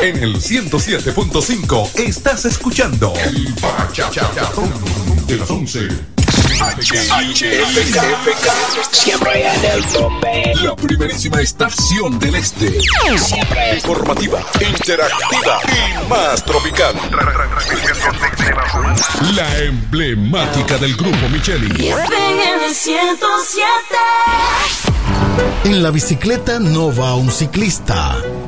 En el 107.5 estás escuchando El Bachatón de las 11. Siempre en el tope. La primerísima estación del este. Siempre Informativa, interactiva y más tropical. La emblemática del grupo Micheli. en el 107. En la bicicleta no va un ciclista,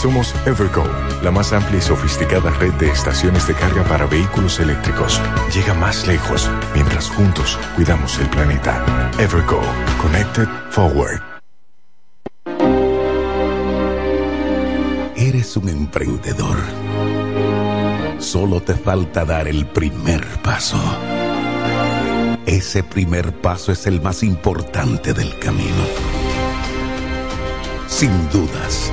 Somos Evergo, la más amplia y sofisticada red de estaciones de carga para vehículos eléctricos. Llega más lejos mientras juntos cuidamos el planeta. Evergo, Connected Forward. Eres un emprendedor. Solo te falta dar el primer paso. Ese primer paso es el más importante del camino. Sin dudas,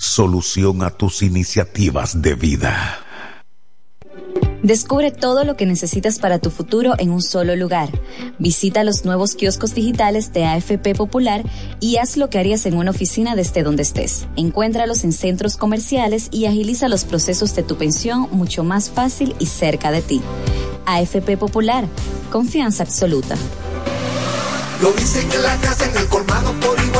solución a tus iniciativas de vida. Descubre todo lo que necesitas para tu futuro en un solo lugar. Visita los nuevos kioscos digitales de AFP Popular y haz lo que harías en una oficina desde donde estés. Encuéntralos en centros comerciales y agiliza los procesos de tu pensión mucho más fácil y cerca de ti. AFP Popular, confianza absoluta. Lo dicen en la casa, en el colmado por igual.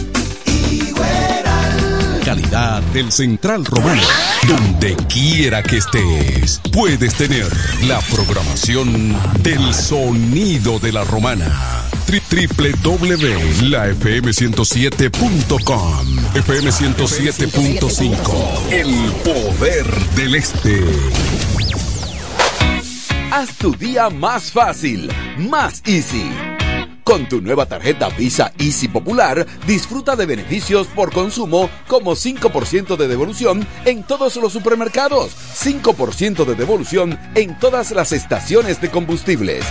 Del Central Romano. Donde quiera que estés, puedes tener la programación del sonido de la romana. www.lafm107.com FM 107.5 El poder del este. Haz tu día más fácil, más easy. Con tu nueva tarjeta Visa Easy Popular, disfruta de beneficios por consumo como 5% de devolución en todos los supermercados, 5% de devolución en todas las estaciones de combustibles,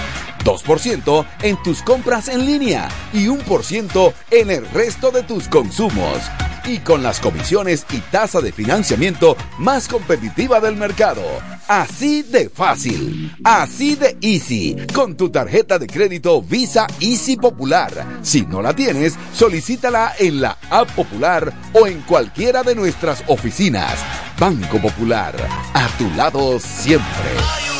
2% en tus compras en línea y 1% en el resto de tus consumos. Y con las comisiones y tasa de financiamiento más competitiva del mercado. Así de fácil, así de easy, con tu tarjeta de crédito Visa Easy Popular. Si no la tienes, solicítala en la App Popular o en cualquiera de nuestras oficinas. Banco Popular, a tu lado siempre.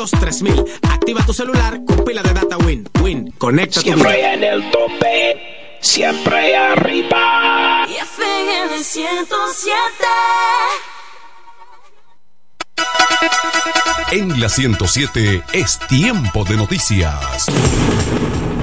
200 3000 Activa tu celular con pila de data Win. Win, conecta tu Siempre en el tope, siempre arriba. Y FM 107. En la 107 es tiempo de noticias.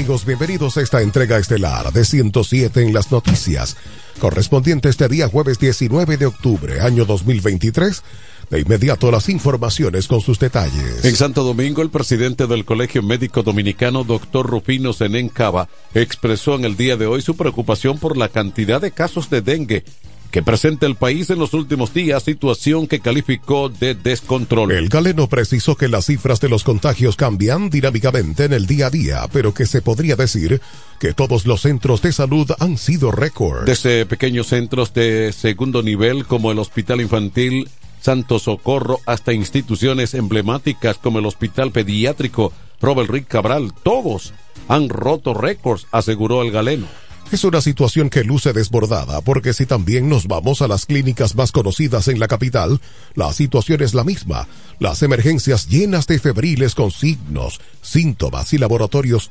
Amigos, bienvenidos a esta entrega estelar de 107 en las noticias, correspondiente este día jueves 19 de octubre, año 2023. De inmediato las informaciones con sus detalles. En Santo Domingo, el presidente del Colegio Médico Dominicano, doctor Rufino Zenén Cava, expresó en el día de hoy su preocupación por la cantidad de casos de dengue que presenta el país en los últimos días, situación que calificó de descontrol. El galeno precisó que las cifras de los contagios cambian dinámicamente en el día a día, pero que se podría decir que todos los centros de salud han sido récord. Desde pequeños centros de segundo nivel como el Hospital Infantil Santo Socorro hasta instituciones emblemáticas como el Hospital Pediátrico Robert Rick Cabral, todos han roto récords, aseguró el galeno. Es una situación que luce desbordada, porque si también nos vamos a las clínicas más conocidas en la capital, la situación es la misma. Las emergencias llenas de febriles con signos, síntomas y laboratorios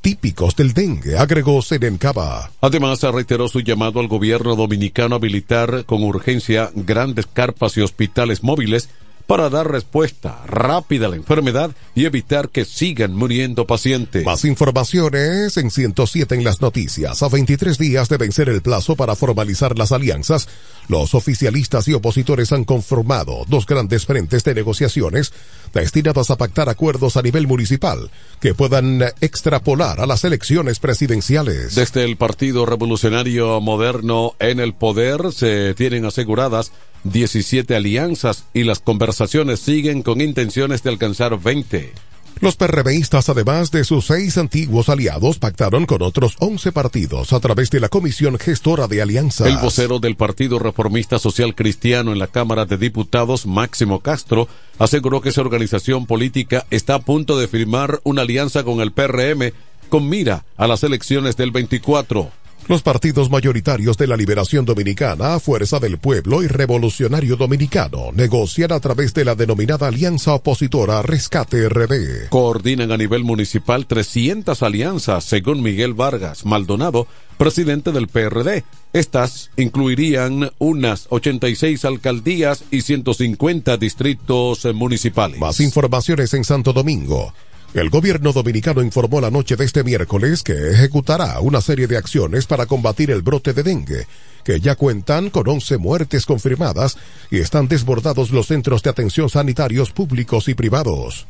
típicos del dengue, agregó Serencaba. Además, reiteró su llamado al gobierno dominicano a habilitar con urgencia grandes carpas y hospitales móviles para dar respuesta rápida a la enfermedad y evitar que sigan muriendo pacientes. Más informaciones en 107 en las noticias. A 23 días de vencer el plazo para formalizar las alianzas, los oficialistas y opositores han conformado dos grandes frentes de negociaciones destinadas a pactar acuerdos a nivel municipal que puedan extrapolar a las elecciones presidenciales. Desde el Partido Revolucionario Moderno en el poder se tienen aseguradas 17 alianzas y las conversaciones siguen con intenciones de alcanzar 20. Los PRBistas, además de sus seis antiguos aliados, pactaron con otros 11 partidos a través de la Comisión Gestora de Alianzas. El vocero del Partido Reformista Social Cristiano en la Cámara de Diputados, Máximo Castro, aseguró que su organización política está a punto de firmar una alianza con el PRM con mira a las elecciones del 24. Los partidos mayoritarios de la Liberación Dominicana, Fuerza del Pueblo y Revolucionario Dominicano negocian a través de la denominada Alianza Opositora Rescate RD. Coordinan a nivel municipal 300 alianzas, según Miguel Vargas Maldonado, presidente del PRD. Estas incluirían unas 86 alcaldías y 150 distritos municipales. Más informaciones en Santo Domingo. El gobierno dominicano informó la noche de este miércoles que ejecutará una serie de acciones para combatir el brote de dengue, que ya cuentan con 11 muertes confirmadas y están desbordados los centros de atención sanitarios públicos y privados.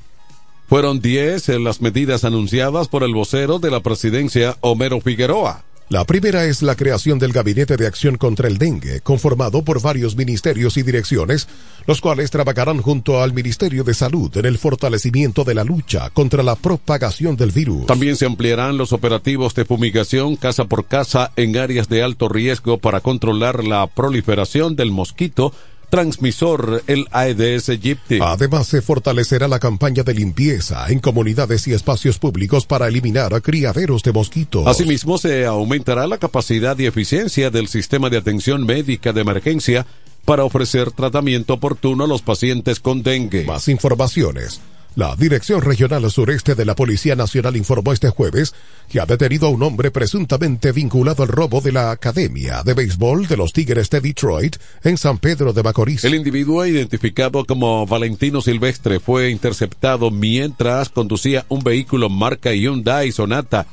Fueron 10 las medidas anunciadas por el vocero de la presidencia, Homero Figueroa. La primera es la creación del Gabinete de Acción contra el Dengue, conformado por varios ministerios y direcciones, los cuales trabajarán junto al Ministerio de Salud en el fortalecimiento de la lucha contra la propagación del virus. También se ampliarán los operativos de fumigación casa por casa en áreas de alto riesgo para controlar la proliferación del mosquito transmisor el Aedes aegypti. Además, se fortalecerá la campaña de limpieza en comunidades y espacios públicos para eliminar a criaderos de mosquitos. Asimismo, se aumentará la capacidad y eficiencia del sistema de atención médica de emergencia para ofrecer tratamiento oportuno a los pacientes con dengue. Más informaciones la Dirección Regional Sureste de la Policía Nacional informó este jueves que ha detenido a un hombre presuntamente vinculado al robo de la Academia de Béisbol de los Tigres de Detroit en San Pedro de Macorís. El individuo identificado como Valentino Silvestre fue interceptado mientras conducía un vehículo marca Hyundai Sonata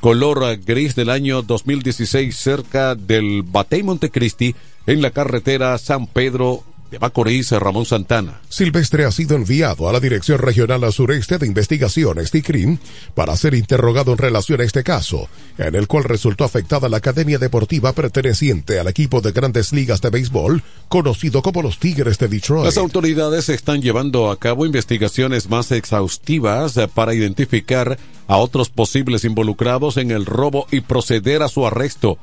color gris del año 2016 cerca del Batey Montecristi en la carretera San Pedro de Macorís, Ramón Santana. Silvestre ha sido enviado a la Dirección Regional Sureste de Investigaciones TICRIM para ser interrogado en relación a este caso, en el cual resultó afectada la Academia Deportiva perteneciente al equipo de grandes ligas de béisbol, conocido como los Tigres de Detroit. Las autoridades están llevando a cabo investigaciones más exhaustivas para identificar a otros posibles involucrados en el robo y proceder a su arresto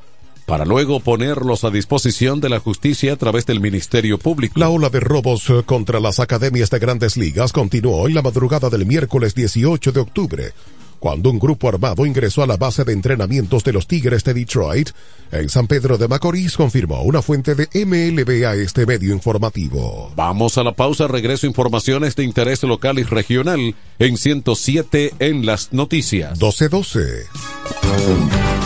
para luego ponerlos a disposición de la justicia a través del Ministerio Público. La ola de robos eh, contra las academias de grandes ligas continuó en la madrugada del miércoles 18 de octubre, cuando un grupo armado ingresó a la base de entrenamientos de los Tigres de Detroit en San Pedro de Macorís, confirmó una fuente de MLB a este medio informativo. Vamos a la pausa, regreso informaciones de interés local y regional en 107 en las noticias. 1212.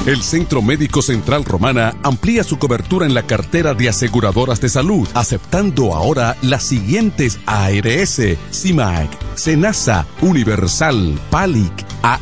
El Centro Médico Central Romana amplía su cobertura en la cartera de aseguradoras de salud, aceptando ahora las siguientes ARS, CIMAC, SENASA, Universal, PALIC, ARL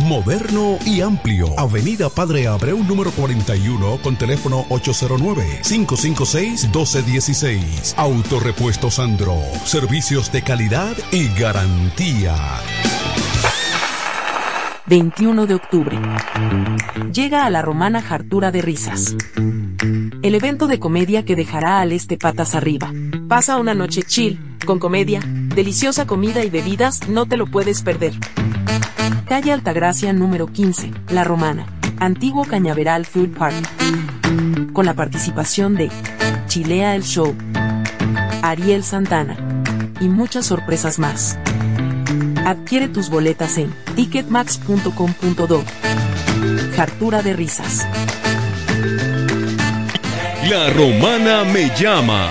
Moderno y amplio. Avenida Padre Abreu número 41 con teléfono 809-556-1216. Autorepuesto Sandro. Servicios de calidad y garantía. 21 de octubre. Llega a la romana Jartura de Risas. El evento de comedia que dejará al este patas arriba. Pasa una noche chill, con comedia, deliciosa comida y bebidas, no te lo puedes perder. Calle Altagracia número 15, La Romana. Antiguo Cañaveral Food Park. Con la participación de Chilea el Show, Ariel Santana y muchas sorpresas más. Adquiere tus boletas en ticketmax.com.do. Jartura de risas. La romana me llama.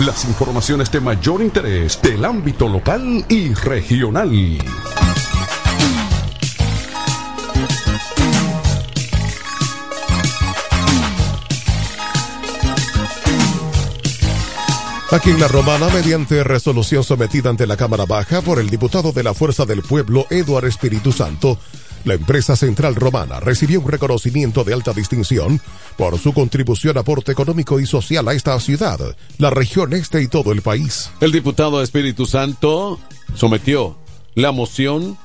las informaciones de mayor interés del ámbito local y regional. Aquí en La Romana, mediante resolución sometida ante la Cámara Baja por el diputado de la Fuerza del Pueblo, Eduardo Espíritu Santo, la empresa Central Romana recibió un reconocimiento de alta distinción por su contribución, aporte económico y social a esta ciudad, la región este y todo el país. El diputado Espíritu Santo sometió la moción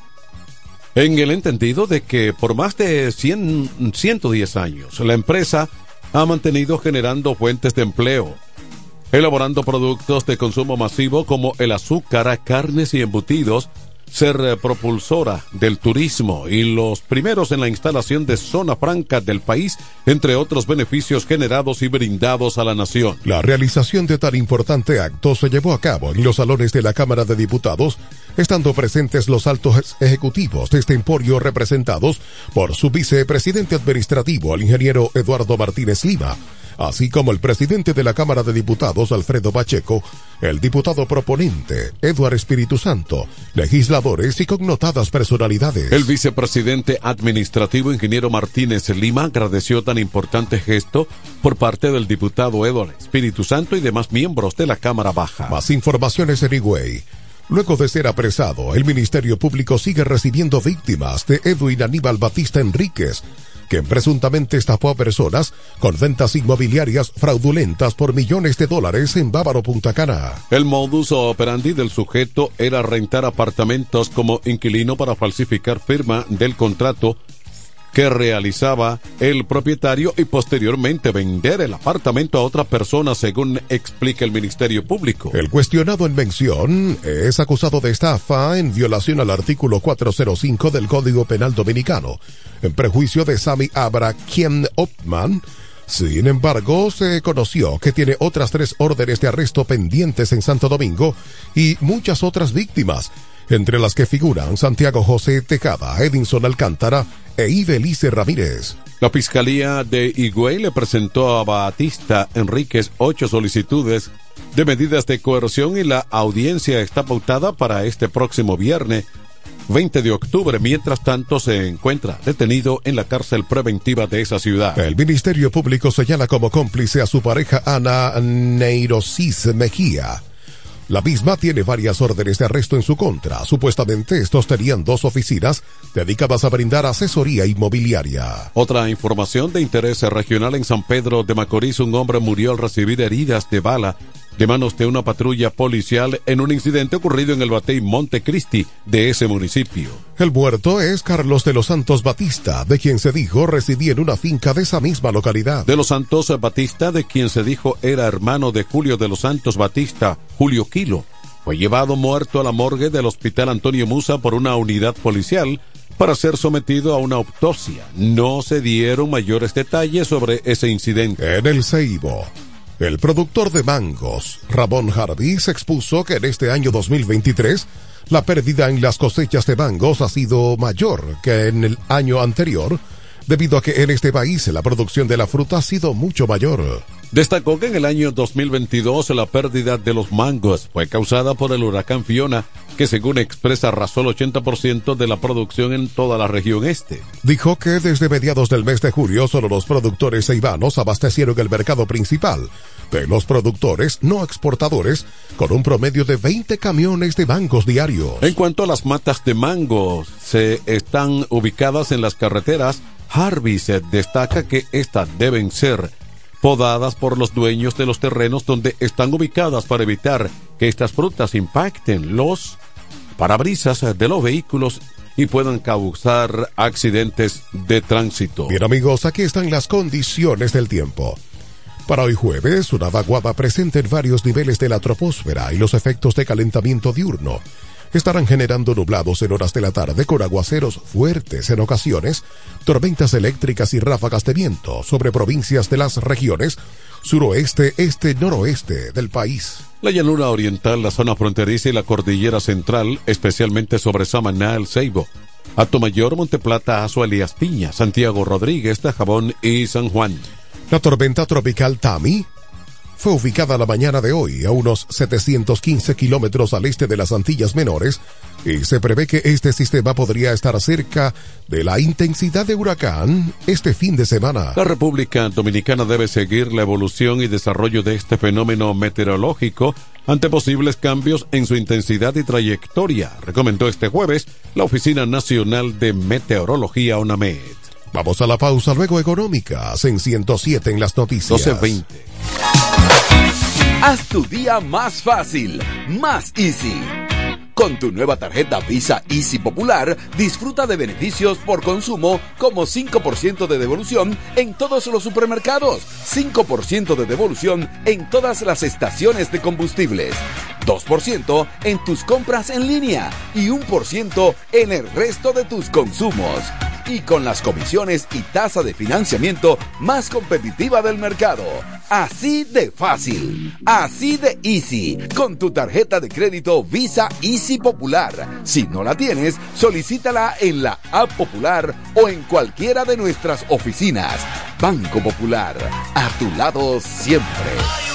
en el entendido de que por más de 100, 110 años la empresa ha mantenido generando fuentes de empleo elaborando productos de consumo masivo como el azúcar, carnes y embutidos, ser eh, propulsora del turismo y los primeros en la instalación de zona franca del país, entre otros beneficios generados y brindados a la nación. La realización de tan importante acto se llevó a cabo en los salones de la Cámara de Diputados, estando presentes los altos ejecutivos de este emporio representados por su vicepresidente administrativo, el ingeniero Eduardo Martínez Lima, así como el presidente de la Cámara de Diputados, Alfredo Pacheco, el diputado proponente, Eduardo Espíritu Santo, y connotadas personalidades. El vicepresidente administrativo, ingeniero Martínez Lima, agradeció tan importante gesto por parte del diputado Eduardo Espíritu Santo y demás miembros de la Cámara Baja. Más informaciones en Higüey. Luego de ser apresado, el Ministerio Público sigue recibiendo víctimas de Edwin Aníbal Batista Enríquez, quien presuntamente estafó a personas con ventas inmobiliarias fraudulentas por millones de dólares en Bávaro Punta Cana. El modus operandi del sujeto era rentar apartamentos como inquilino para falsificar firma del contrato que realizaba el propietario y posteriormente vender el apartamento a otra persona, según explica el Ministerio Público. El cuestionado en mención es acusado de estafa en violación al artículo 405 del Código Penal Dominicano, en prejuicio de Sami Abra quien Opman. Sin embargo, se conoció que tiene otras tres órdenes de arresto pendientes en Santo Domingo y muchas otras víctimas, entre las que figuran Santiago José Tejada, Edinson Alcántara e Ibelice Ramírez. La Fiscalía de Higüey le presentó a Batista Enríquez ocho solicitudes de medidas de coerción y la audiencia está pautada para este próximo viernes 20 de octubre. Mientras tanto, se encuentra detenido en la cárcel preventiva de esa ciudad. El Ministerio Público señala como cómplice a su pareja Ana Neirosis Mejía la misma tiene varias órdenes de arresto en su contra. Supuestamente estos tenían dos oficinas dedicadas a brindar asesoría inmobiliaria. Otra información de interés regional en San Pedro de Macorís, un hombre murió al recibir heridas de bala de manos de una patrulla policial en un incidente ocurrido en el Batey Montecristi de ese municipio. El muerto es Carlos de los Santos Batista, de quien se dijo residía en una finca de esa misma localidad. De los Santos Batista, de quien se dijo era hermano de Julio de los Santos Batista, Julio Quilo, fue llevado muerto a la morgue del Hospital Antonio Musa por una unidad policial para ser sometido a una autopsia. No se dieron mayores detalles sobre ese incidente. En el Ceibo, el productor de mangos, Ramón Jarvis, expuso que en este año 2023 la pérdida en las cosechas de mangos ha sido mayor que en el año anterior, debido a que en este país la producción de la fruta ha sido mucho mayor. Destacó que en el año 2022 la pérdida de los mangos fue causada por el huracán Fiona, que según expresa arrasó el 80% de la producción en toda la región este. Dijo que desde mediados del mes de julio solo los productores ceibanos abastecieron el mercado principal de los productores no exportadores con un promedio de 20 camiones de mangos diarios. En cuanto a las matas de mangos, se están ubicadas en las carreteras. Jarvis destaca que estas deben ser podadas por los dueños de los terrenos donde están ubicadas para evitar que estas frutas impacten los parabrisas de los vehículos y puedan causar accidentes de tránsito. Bien amigos, aquí están las condiciones del tiempo. Para hoy jueves, una vaguada presente en varios niveles de la troposfera y los efectos de calentamiento diurno estarán generando nublados en horas de la tarde con aguaceros fuertes en ocasiones, tormentas eléctricas y ráfagas de viento sobre provincias de las regiones suroeste, este, noroeste del país. La llanura oriental, la zona fronteriza y la cordillera central, especialmente sobre Samaná, El Ceibo, Atomayor, Monteplata, Azua, Elías Piña, Santiago Rodríguez, Tajabón y San Juan. La tormenta tropical Tami fue ubicada la mañana de hoy a unos 715 kilómetros al este de las Antillas Menores y se prevé que este sistema podría estar cerca de la intensidad de huracán este fin de semana. La República Dominicana debe seguir la evolución y desarrollo de este fenómeno meteorológico ante posibles cambios en su intensidad y trayectoria, recomendó este jueves la Oficina Nacional de Meteorología ONAMED. Vamos a la pausa luego económicas en 107 en las noticias. 12.20. Haz tu día más fácil, más easy. Con tu nueva tarjeta Visa Easy Popular, disfruta de beneficios por consumo como 5% de devolución en todos los supermercados, 5% de devolución en todas las estaciones de combustibles, 2% en tus compras en línea y 1% en el resto de tus consumos. Y con las comisiones y tasa de financiamiento más competitiva del mercado. Así de fácil, así de easy, con tu tarjeta de crédito Visa Easy Popular. Si no la tienes, solicítala en la App Popular o en cualquiera de nuestras oficinas. Banco Popular, a tu lado siempre.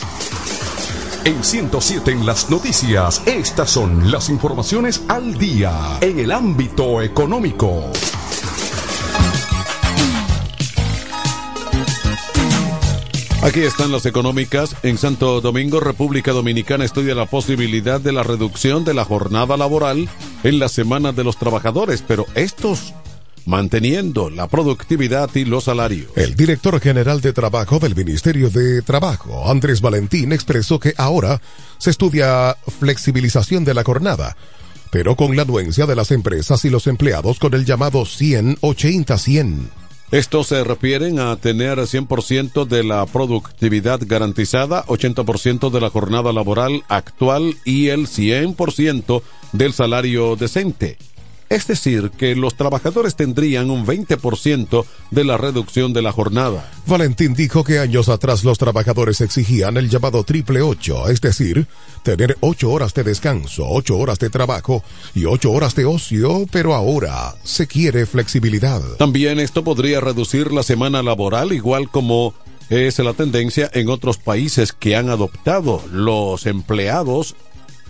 En 107 en las noticias, estas son las informaciones al día en el ámbito económico. Aquí están las económicas. En Santo Domingo, República Dominicana estudia la posibilidad de la reducción de la jornada laboral en la Semana de los Trabajadores, pero estos manteniendo la productividad y los salarios. El director general de Trabajo del Ministerio de Trabajo, Andrés Valentín, expresó que ahora se estudia flexibilización de la jornada, pero con la anuencia de las empresas y los empleados con el llamado 100-80-100. Estos se refieren a tener 100% de la productividad garantizada, 80% de la jornada laboral actual y el 100% del salario decente. Es decir, que los trabajadores tendrían un 20% de la reducción de la jornada. Valentín dijo que años atrás los trabajadores exigían el llamado triple ocho, es decir, tener ocho horas de descanso, ocho horas de trabajo y ocho horas de ocio, pero ahora se quiere flexibilidad. También esto podría reducir la semana laboral, igual como es la tendencia en otros países que han adoptado los empleados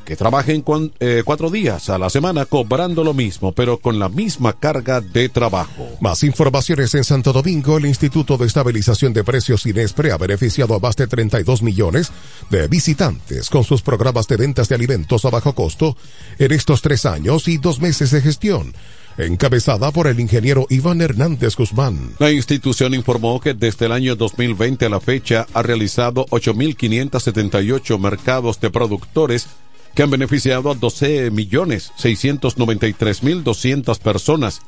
que trabajen eh, cuatro días a la semana cobrando lo mismo, pero con la misma carga de trabajo. Más informaciones en Santo Domingo, el Instituto de Estabilización de Precios Inespre ha beneficiado a más de 32 millones de visitantes con sus programas de ventas de alimentos a bajo costo en estos tres años y dos meses de gestión encabezada por el ingeniero Iván Hernández Guzmán. La institución informó que desde el año 2020 a la fecha ha realizado 8.578 mercados de productores que han beneficiado a 12 millones 693 mil 200 personas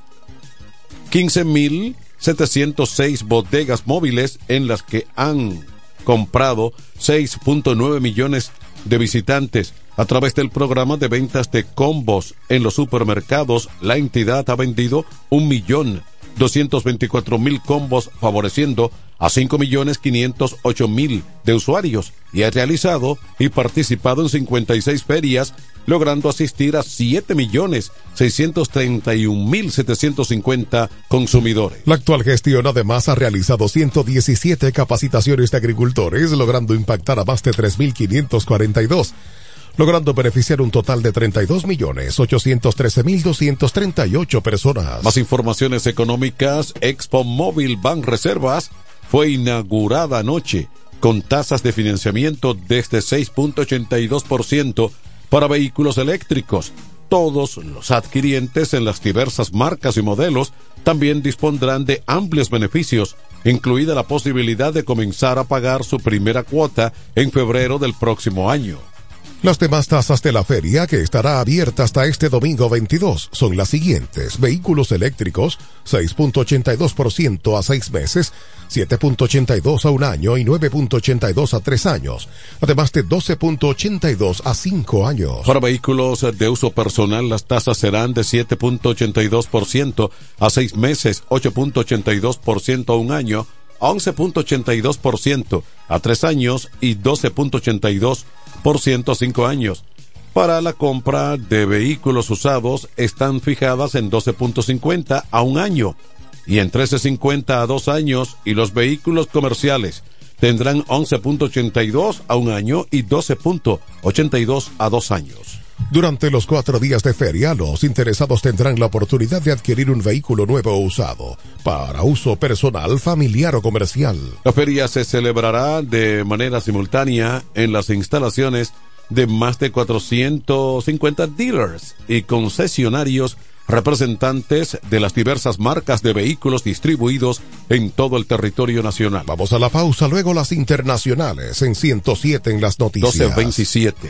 15.706 bodegas móviles en las que han comprado 6.9 millones de visitantes. A través del programa de ventas de combos en los supermercados, la entidad ha vendido un millón 224 mil combos favoreciendo a 5 millones 508 mil de usuarios y ha realizado y participado en 56 ferias logrando asistir a 7 millones 631 mil 750 consumidores. La actual gestión además ha realizado 117 capacitaciones de agricultores logrando impactar a más de 3.542 logrando beneficiar un total de 32.813.238 personas. Más informaciones económicas, Expo Móvil Bank Reservas fue inaugurada anoche con tasas de financiamiento desde 6.82% para vehículos eléctricos. Todos los adquirientes en las diversas marcas y modelos también dispondrán de amplios beneficios, incluida la posibilidad de comenzar a pagar su primera cuota en febrero del próximo año. Las demás tasas de la feria, que estará abierta hasta este domingo 22, son las siguientes. Vehículos eléctricos, 6.82% a 6 meses, 7.82 a un año y 9.82 a 3 años, además de 12.82 a 5 años. Para vehículos de uso personal, las tasas serán de 7.82% a 6 meses, 8.82% a un año, 11.82% a 3 años y 12.82% por 105 años. Para la compra de vehículos usados están fijadas en 12.50 a un año y en 13.50 a dos años y los vehículos comerciales tendrán 11.82 a un año y 12.82 a dos años. Durante los cuatro días de feria, los interesados tendrán la oportunidad de adquirir un vehículo nuevo o usado para uso personal, familiar o comercial. La feria se celebrará de manera simultánea en las instalaciones de más de 450 dealers y concesionarios representantes de las diversas marcas de vehículos distribuidos en todo el territorio nacional. Vamos a la pausa, luego las internacionales en 107 en las noticias. 1227.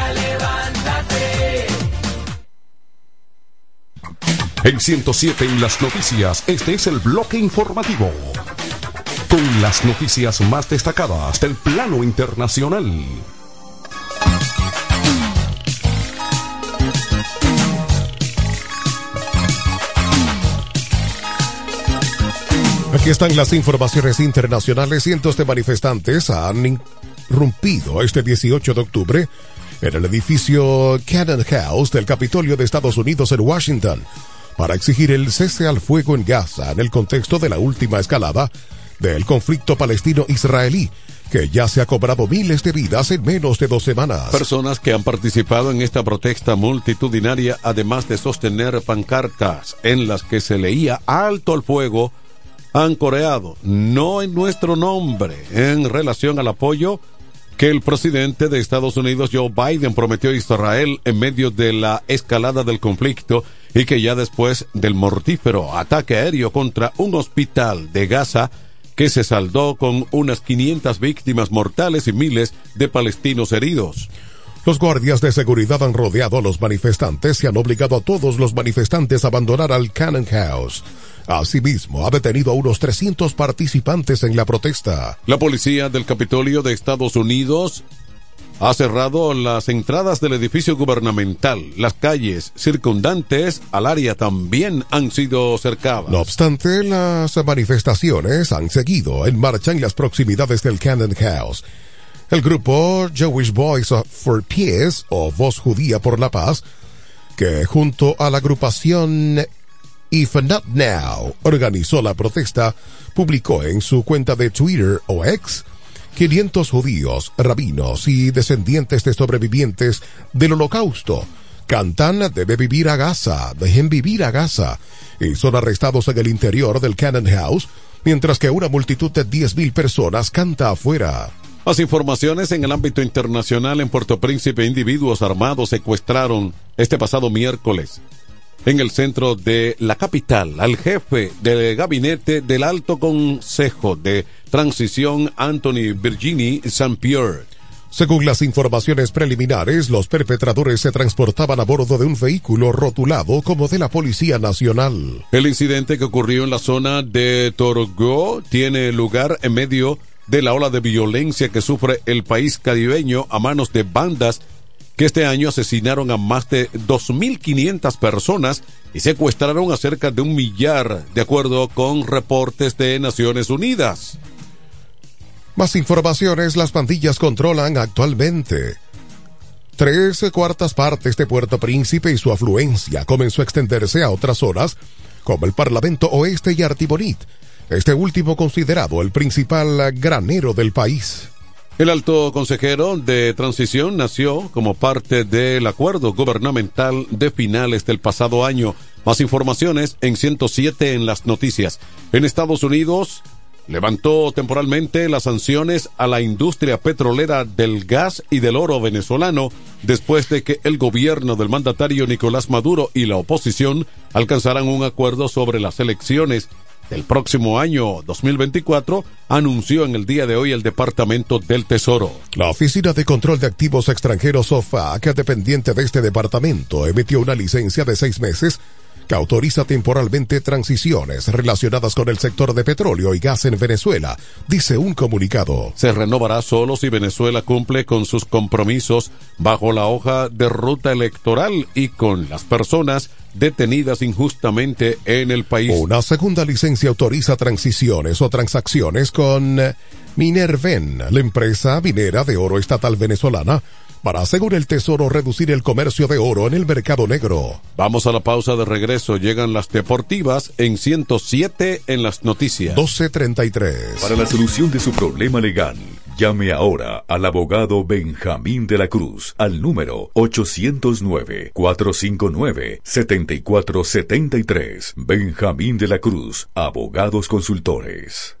En 107 en las noticias, este es el bloque informativo. Con las noticias más destacadas del plano internacional. Aquí están las informaciones internacionales. Cientos de manifestantes han irrumpido este 18 de octubre en el edificio Cannon House del Capitolio de Estados Unidos en Washington para exigir el cese al fuego en Gaza en el contexto de la última escalada del conflicto palestino-israelí que ya se ha cobrado miles de vidas en menos de dos semanas. Personas que han participado en esta protesta multitudinaria, además de sostener pancartas en las que se leía alto al fuego, han coreado, no en nuestro nombre, en relación al apoyo que el presidente de Estados Unidos, Joe Biden, prometió a Israel en medio de la escalada del conflicto y que ya después del mortífero ataque aéreo contra un hospital de Gaza, que se saldó con unas 500 víctimas mortales y miles de palestinos heridos. Los guardias de seguridad han rodeado a los manifestantes y han obligado a todos los manifestantes a abandonar al Cannon House. Asimismo, ha detenido a unos 300 participantes en la protesta. La policía del Capitolio de Estados Unidos ha cerrado las entradas del edificio gubernamental. Las calles circundantes al área también han sido cercadas. No obstante, las manifestaciones han seguido en marcha en las proximidades del Cannon House. El grupo Jewish Voice for Peace, o Voz Judía por la Paz, que junto a la agrupación If Not Now organizó la protesta, publicó en su cuenta de Twitter o X 500 judíos, rabinos y descendientes de sobrevivientes del holocausto cantan Debe vivir a Gaza, dejen vivir a Gaza, y son arrestados en el interior del Cannon House, mientras que una multitud de 10.000 personas canta afuera. Más informaciones en el ámbito internacional en Puerto Príncipe, individuos armados secuestraron este pasado miércoles en el centro de la capital al jefe del gabinete del Alto Consejo de Transición Anthony Virginie St. Pierre. Según las informaciones preliminares, los perpetradores se transportaban a bordo de un vehículo rotulado como de la Policía Nacional. El incidente que ocurrió en la zona de Torgo tiene lugar en medio de la ola de violencia que sufre el país caribeño a manos de bandas este año asesinaron a más de 2.500 personas y secuestraron a cerca de un millar, de acuerdo con reportes de Naciones Unidas. Más informaciones, las pandillas controlan actualmente. Tres cuartas partes de Puerto Príncipe y su afluencia comenzó a extenderse a otras zonas, como el Parlamento Oeste y Artibonit, este último considerado el principal granero del país. El alto consejero de transición nació como parte del acuerdo gubernamental de finales del pasado año. Más informaciones en 107 en las noticias. En Estados Unidos levantó temporalmente las sanciones a la industria petrolera del gas y del oro venezolano después de que el gobierno del mandatario Nicolás Maduro y la oposición alcanzaran un acuerdo sobre las elecciones del próximo año 2024, anunció en el día de hoy el Departamento del Tesoro. La Oficina de Control de Activos Extranjeros OFAC, dependiente de este departamento, emitió una licencia de seis meses que autoriza temporalmente transiciones relacionadas con el sector de petróleo y gas en Venezuela, dice un comunicado. Se renovará solo si Venezuela cumple con sus compromisos bajo la hoja de ruta electoral y con las personas detenidas injustamente en el país. Una segunda licencia autoriza transiciones o transacciones con Minerven, la empresa minera de oro estatal venezolana, para, según el Tesoro, reducir el comercio de oro en el mercado negro. Vamos a la pausa de regreso. Llegan las deportivas en 107 en las noticias. 1233. Para la solución de su problema legal, llame ahora al abogado Benjamín de la Cruz al número 809-459-7473. Benjamín de la Cruz, abogados consultores.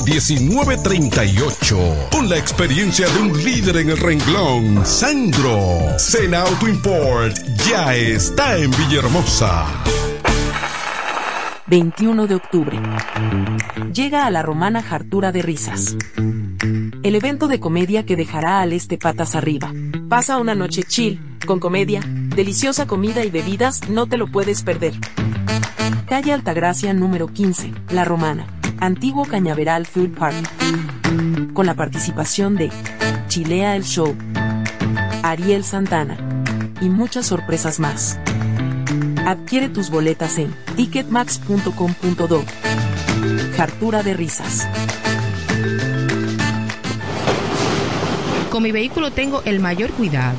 1938. Con la experiencia de un líder en el renglón, Sandro. Sena Auto Import ya está en Villahermosa. 21 de octubre. Llega a la romana Hartura de Risas. El evento de comedia que dejará al este patas arriba. Pasa una noche chill, con comedia, deliciosa comida y bebidas, no te lo puedes perder. Calle Altagracia número 15, La Romana, Antiguo Cañaveral Food Park. Con la participación de Chilea el Show, Ariel Santana y muchas sorpresas más. Adquiere tus boletas en ticketmax.com.do. Hartura de risas. Con mi vehículo tengo el mayor cuidado.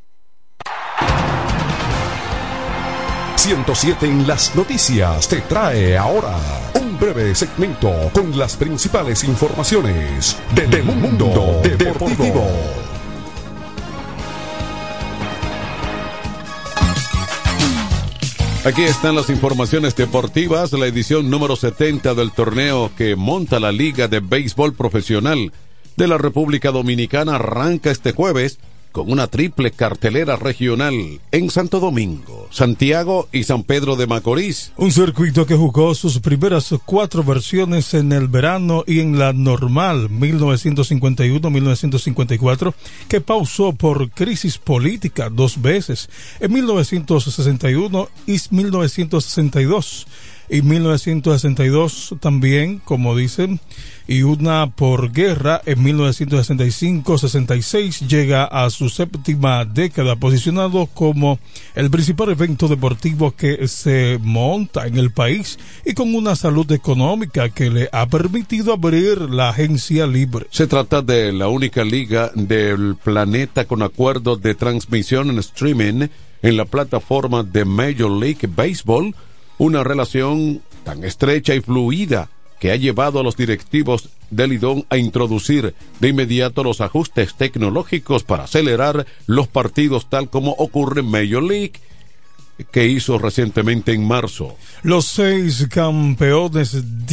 107 en las noticias te trae ahora un breve segmento con las principales informaciones de, de Mundo Deportivo. Aquí están las informaciones deportivas, la edición número 70 del torneo que monta la Liga de Béisbol Profesional de la República Dominicana arranca este jueves con una triple cartelera regional en Santo Domingo, Santiago y San Pedro de Macorís. Un circuito que jugó sus primeras cuatro versiones en el verano y en la normal 1951-1954, que pausó por crisis política dos veces, en 1961 y 1962 y 1962 también, como dicen, y una por guerra en 1965-66 llega a su séptima década posicionado como el principal evento deportivo que se monta en el país y con una salud económica que le ha permitido abrir la agencia libre. Se trata de la única liga del planeta con acuerdo de transmisión en streaming en la plataforma de Major League Baseball, una relación tan estrecha y fluida que ha llevado a los directivos del IDON a introducir de inmediato los ajustes tecnológicos para acelerar los partidos tal como ocurre en Major League que hizo recientemente en marzo. Los seis campeones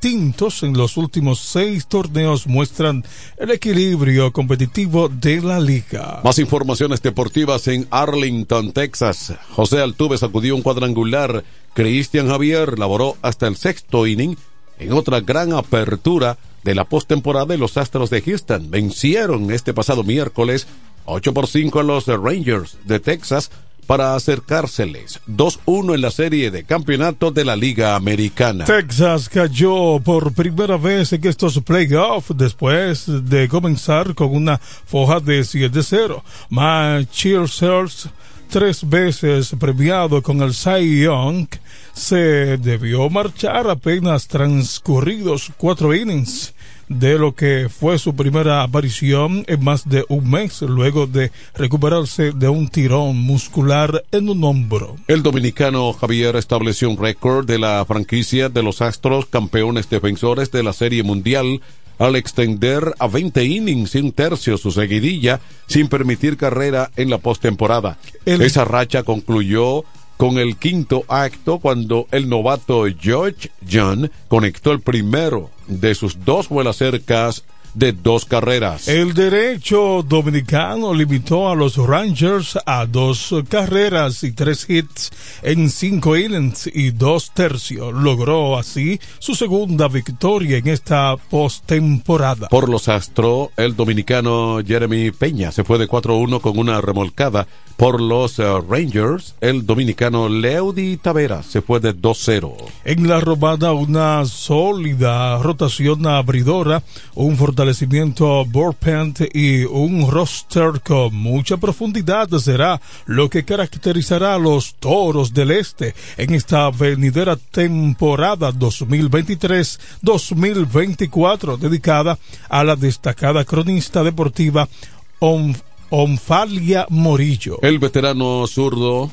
en los últimos seis torneos muestran el equilibrio competitivo de la liga. Más informaciones deportivas en Arlington, Texas. José Altuve sacudió un cuadrangular. Cristian Javier laboró hasta el sexto inning en otra gran apertura de la postemporada y los Astros de Houston vencieron este pasado miércoles 8 por 5 a los Rangers de Texas para acercárseles 2-1 en la serie de campeonato de la Liga Americana. Texas cayó por primera vez en estos playoffs después de comenzar con una foja de 7-0. Matt Chilsers, tres veces premiado con el Cy Young, se debió marchar apenas transcurridos cuatro innings de lo que fue su primera aparición en más de un mes luego de recuperarse de un tirón muscular en un hombro. El dominicano Javier estableció un récord de la franquicia de los Astros, campeones defensores de la Serie Mundial, al extender a 20 innings y un tercio su seguidilla sin permitir carrera en la postemporada. Esa racha concluyó con el quinto acto cuando el novato George John conectó el primero de sus dos vuelas cercas de dos carreras. El derecho dominicano limitó a los Rangers a dos carreras y tres hits en cinco innings y dos tercios. Logró así su segunda victoria en esta postemporada. Por los Astros, el dominicano Jeremy Peña se fue de 4-1 con una remolcada. Por los uh, Rangers, el dominicano Leody Tavera se fue de 2-0. En la robada, una sólida rotación abridora, un fortalecimiento bullpen y un roster con mucha profundidad será lo que caracterizará a los toros del este en esta venidera temporada 2023-2024 dedicada a la destacada cronista deportiva Onfalia Morillo. El veterano zurdo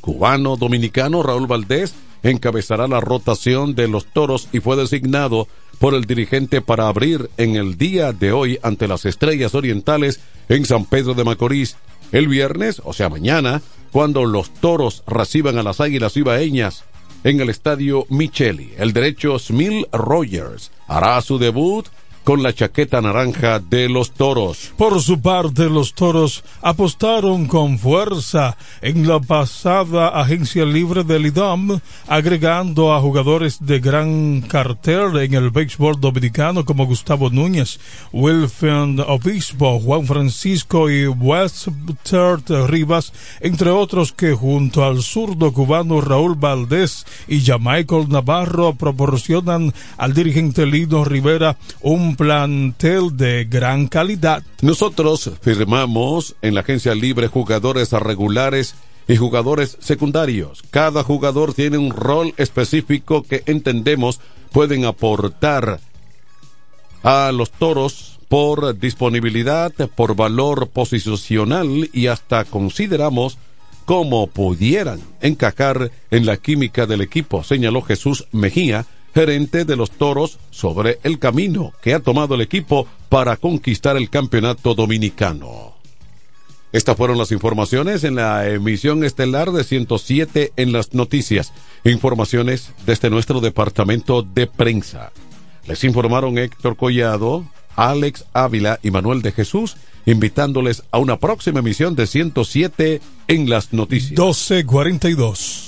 cubano dominicano Raúl Valdés encabezará la rotación de los toros y fue designado por el dirigente para abrir en el día de hoy ante las estrellas orientales en San Pedro de Macorís. El viernes, o sea mañana, cuando los toros reciban a las águilas ibaeñas en el estadio Micheli. El derecho Smil Rogers hará su debut con la chaqueta naranja de los toros. Por su parte, los toros apostaron con fuerza en la pasada agencia libre del IDOM, agregando a jugadores de gran cartel en el béisbol dominicano como Gustavo Núñez, Wilfred Obispo, Juan Francisco y Westert Rivas, entre otros que junto al zurdo cubano Raúl Valdés y Jamaical Navarro proporcionan al dirigente Lino Rivera un plantel de gran calidad. Nosotros firmamos en la agencia libre jugadores regulares y jugadores secundarios. Cada jugador tiene un rol específico que entendemos pueden aportar a los toros por disponibilidad, por valor posicional y hasta consideramos cómo pudieran encajar en la química del equipo, señaló Jesús Mejía, de los Toros, sobre el camino que ha tomado el equipo para conquistar el campeonato dominicano. Estas fueron las informaciones en la emisión estelar de 107 en las noticias. Informaciones desde nuestro departamento de prensa. Les informaron Héctor Collado, Alex Ávila y Manuel de Jesús, invitándoles a una próxima emisión de 107 en las noticias. 1242.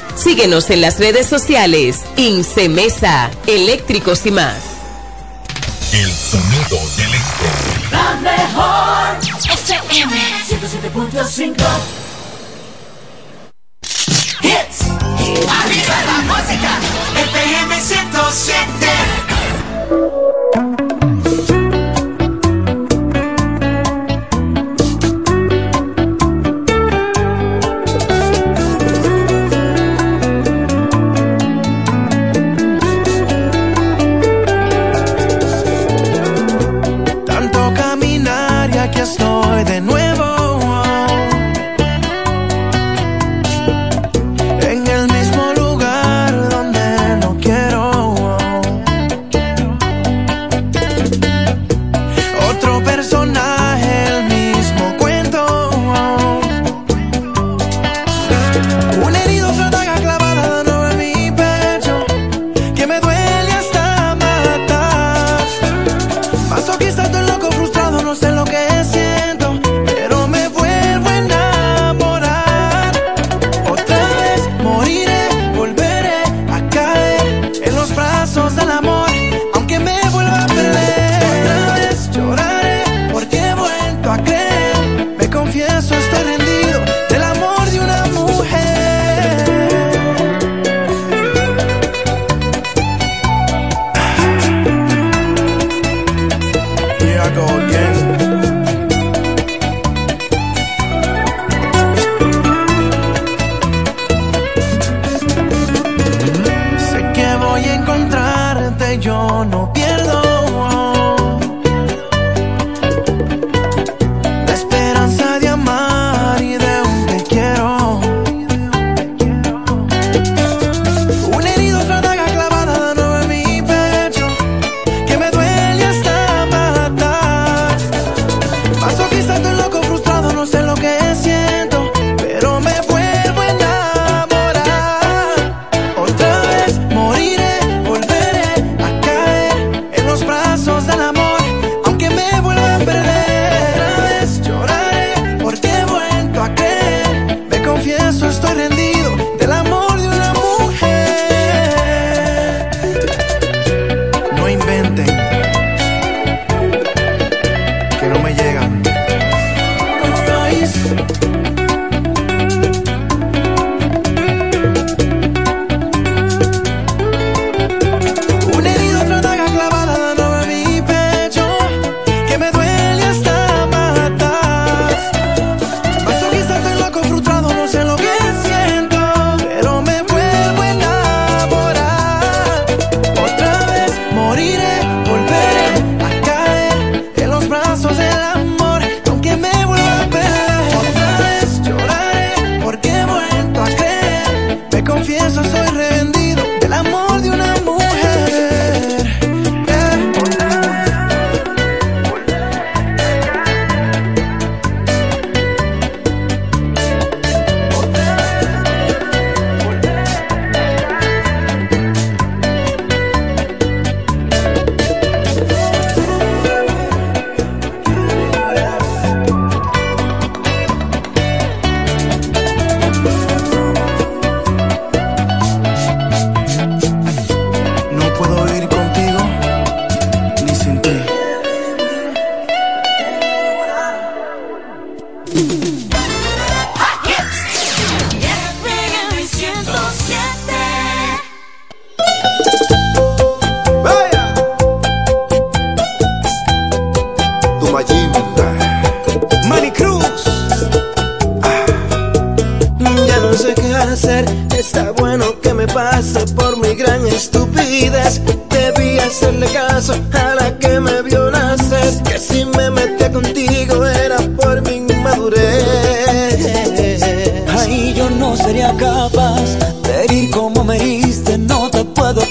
Síguenos en las redes sociales, Incemesa, Eléctricos y más. El sonido del este. La mejor FM 107.5 Hits, arriba la música.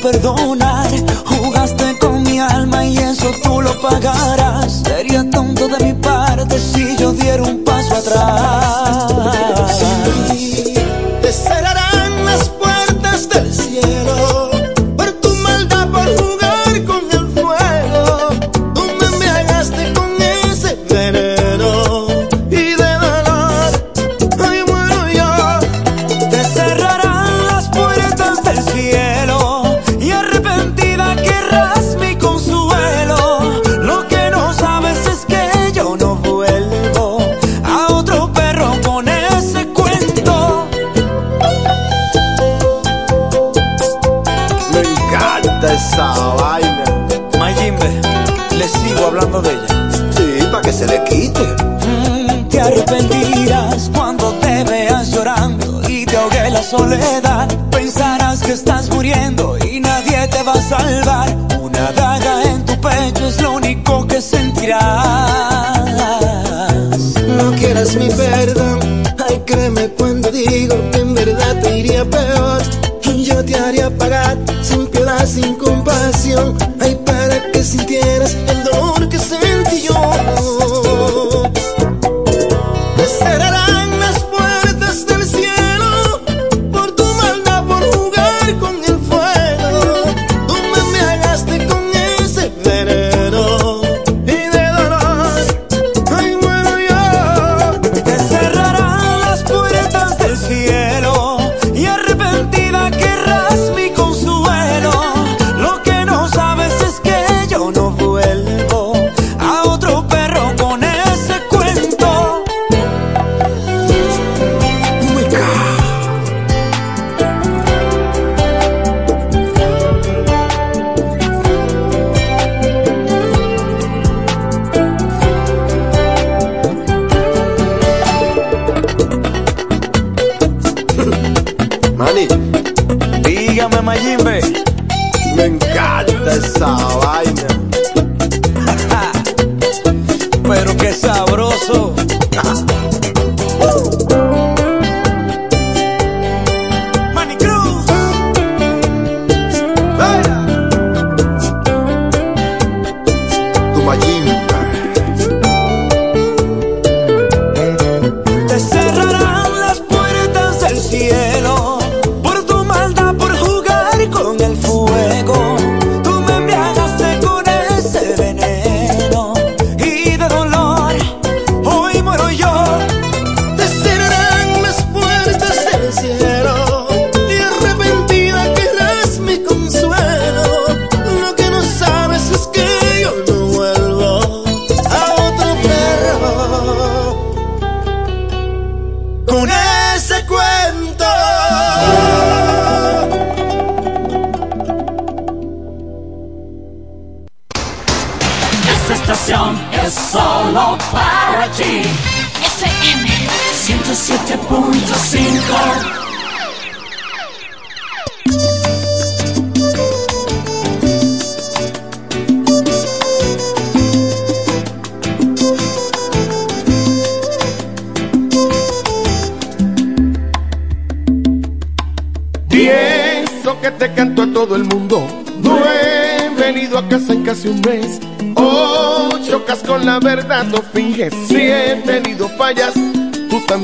perdonar. Jugaste con mi alma y eso tú lo pagarás. Sería tonto de mi parte si yo diera un paso atrás.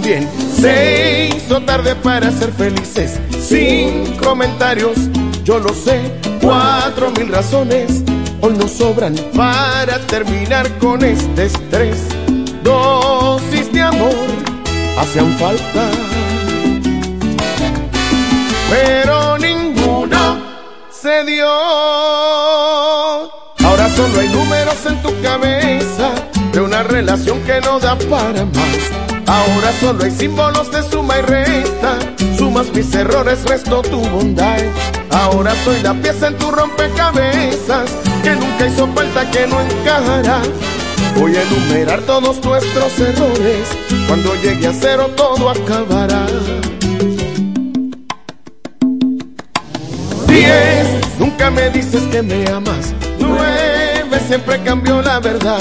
También. Se hizo tarde para ser felices. Sin comentarios, yo lo sé. Cuatro mil razones hoy nos sobran para terminar con este estrés. Dosis de amor hacían falta pero ninguno se dio. Ahora solo hay números en tu cabeza de una relación que no da para más. Ahora solo hay símbolos de suma y resta. Sumas mis errores, resto tu bondad. Ahora soy la pieza en tu rompecabezas que nunca hizo falta que no encajará. Voy a enumerar todos nuestros errores. Cuando llegue a cero todo acabará. Diez, nunca me dices que me amas. Nueve, siempre cambio la verdad.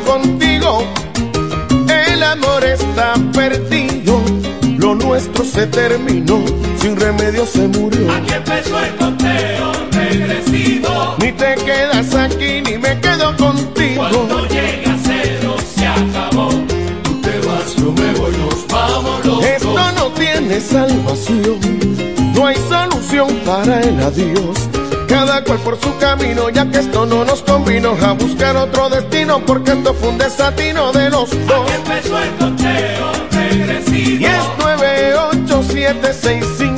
Contigo. El amor está perdido, lo nuestro se terminó, sin remedio se murió. Aquí empezó el conteo regresivo. Ni te quedas aquí ni me quedo contigo. Cuando llegue a cero se acabó. Tú te vas, yo me voy, nos vamos los Esto dos. no tiene salvación, no hay solución para el adiós. Cada cual por su camino, ya que esto no nos convino a buscar otro destino, porque esto fue un desatino de los dos. Empezó el conteo regresivo. Y es 98765.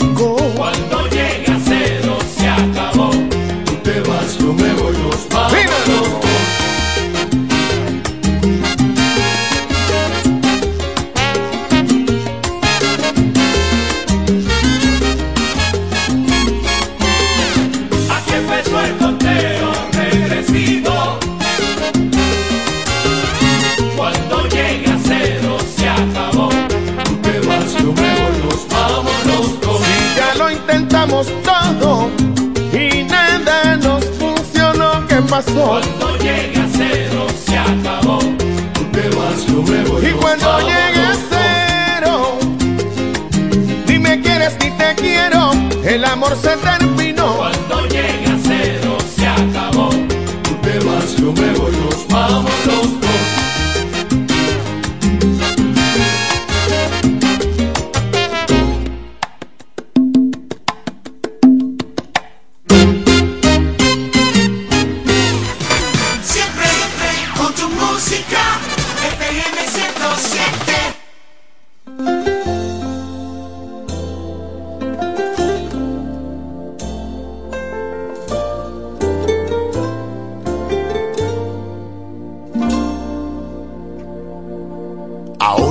Quiero, el amor se terminó. Cuando llegue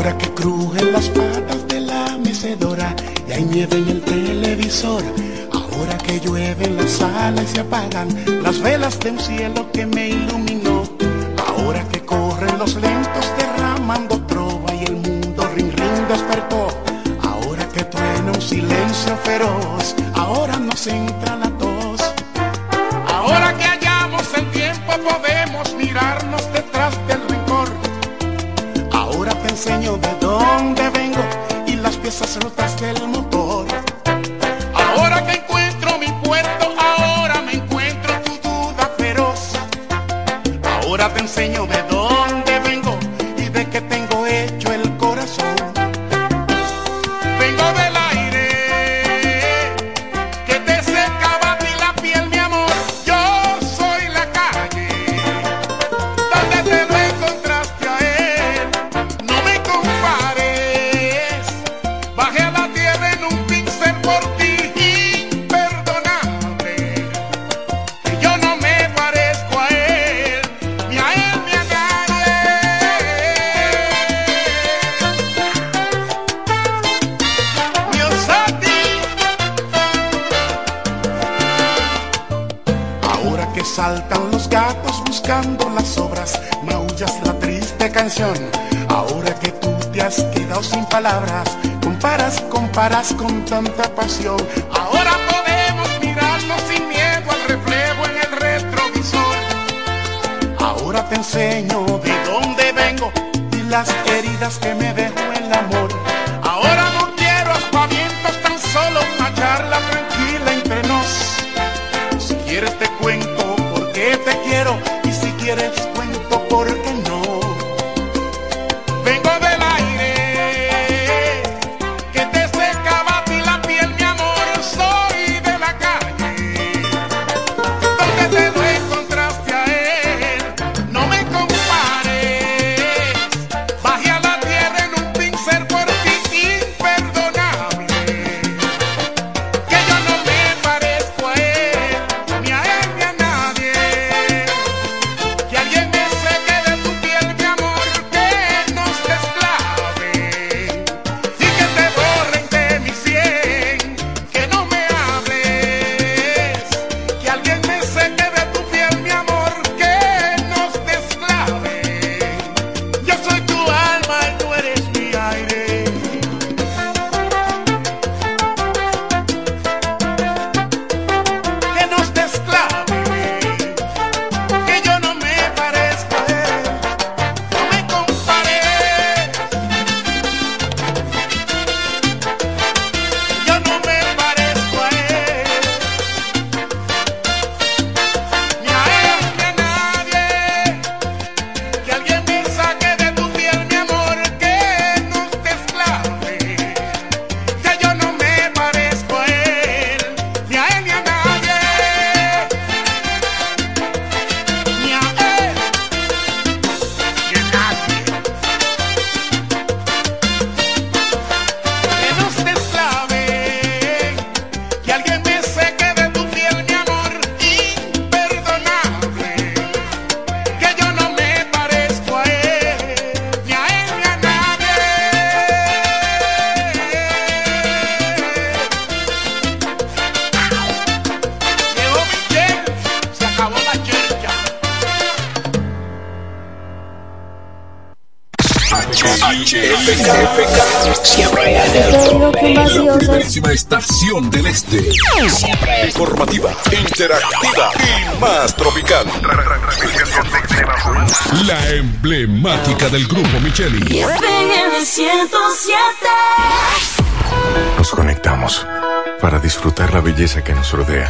Ahora que crujen las patas de la mecedora y hay nieve en el televisor. Ahora que llueve en la sala y se apagan las velas de un cielo que me iluminó. Ahora que corren los lentos derramando trova y el mundo ring ring despertó. Ahora que truena un silencio feroz. Ahora nos entra la tos. Ahora que hallamos el tiempo podemos mirarnos Enseño de dónde vengo y las piezas rotas del motor. Pasión. Siempre en el Primerísima estación del este. Siempre informativa, interactiva y más tropical. La emblemática del grupo Micheli. Nos conectamos para disfrutar la belleza que nos rodea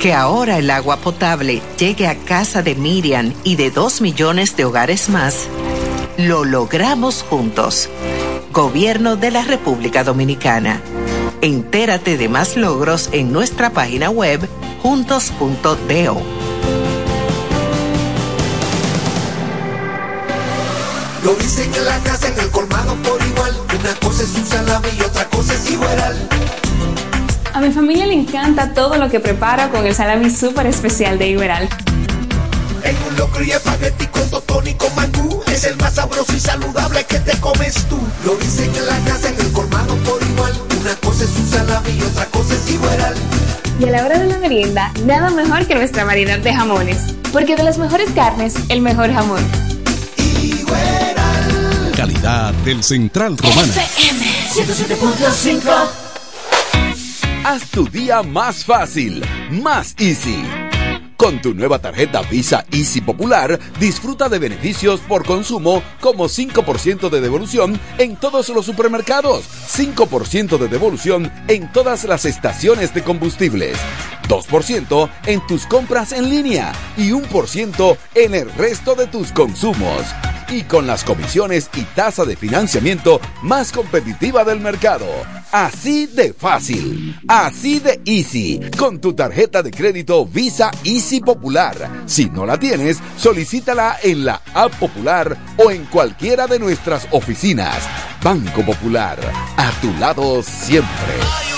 Que ahora el agua potable llegue a casa de Miriam y de dos millones de hogares más, lo logramos juntos. Gobierno de la República Dominicana. Entérate de más logros en nuestra página web juntos.do. Lo la casa, en el colmado por igual. Una cosa es un salami y otra cosa es igual. A mi familia le encanta todo lo que preparo con el salami súper especial de Iberal. En un locro y espagueti con totón y con mangú. Es el más sabroso y saludable que te comes tú. Lo dicen en la casa, en el colmado por igual. Una cosa es un salami y otra cosa es igual. Y a la hora de la merienda, nada mejor que nuestra variedad de jamones. Porque de las mejores carnes, el mejor jamón. Calidad del Central Romana. FM 107.5 Haz tu día más fácil, más easy. Con tu nueva tarjeta Visa Easy Popular, disfruta de beneficios por consumo como 5% de devolución en todos los supermercados, 5% de devolución en todas las estaciones de combustibles, 2% en tus compras en línea y 1% en el resto de tus consumos. Y con las comisiones y tasa de financiamiento más competitiva del mercado. Así de fácil, así de easy, con tu tarjeta de crédito Visa Easy Popular. Si no la tienes, solicítala en la App Popular o en cualquiera de nuestras oficinas. Banco Popular, a tu lado siempre.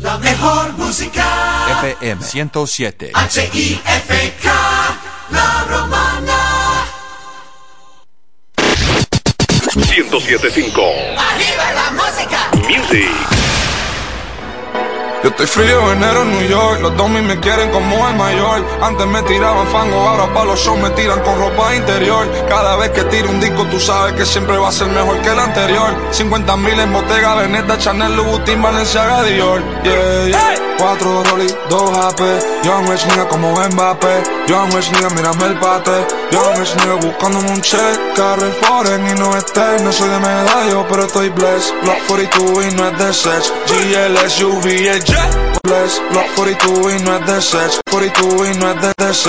La mejor música. FM 107. H-I-F-K. La romana. 1075 Arriba la música. Music. Yo estoy frío, enero en New York. Los domis me quieren como el mayor. Antes me tiraban fango, ahora para los shows me tiran con ropa interior. Cada vez que tiro un disco, tú sabes que siempre va a ser mejor que el anterior. 50 mil en Bottega, Veneta, Chanel, Louboutin, Balenciaga, Dior. Yeah, yeah. Cuatro Rolly, dos AP. Young Rich nigga como Mbappé. Young Rich nigga, mírame el pate. Young Rich nigga buscándome un check. Carre foreign y no estés. No soy de medallo, pero estoy blessed. Block 42 y no es de sex. GLS, UV, Bless. Block 42 y no es de sex. 42 y no es de sex.